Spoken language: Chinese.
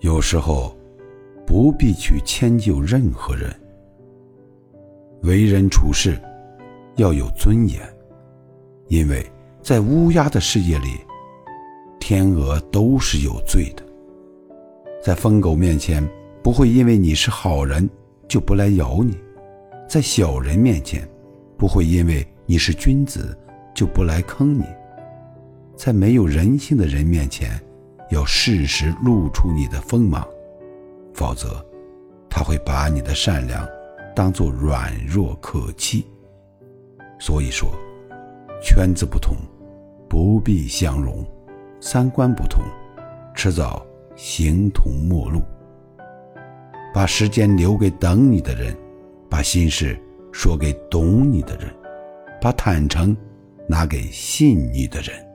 有时候，不必去迁就任何人。为人处事要有尊严，因为在乌鸦的世界里，天鹅都是有罪的。在疯狗面前，不会因为你是好人就不来咬你；在小人面前，不会因为你是君子就不来坑你。在没有人性的人面前，要适时露出你的锋芒，否则，他会把你的善良当作软弱可欺。所以说，圈子不同，不必相容；三观不同，迟早形同陌路。把时间留给等你的人，把心事说给懂你的人，把坦诚拿给信你的人。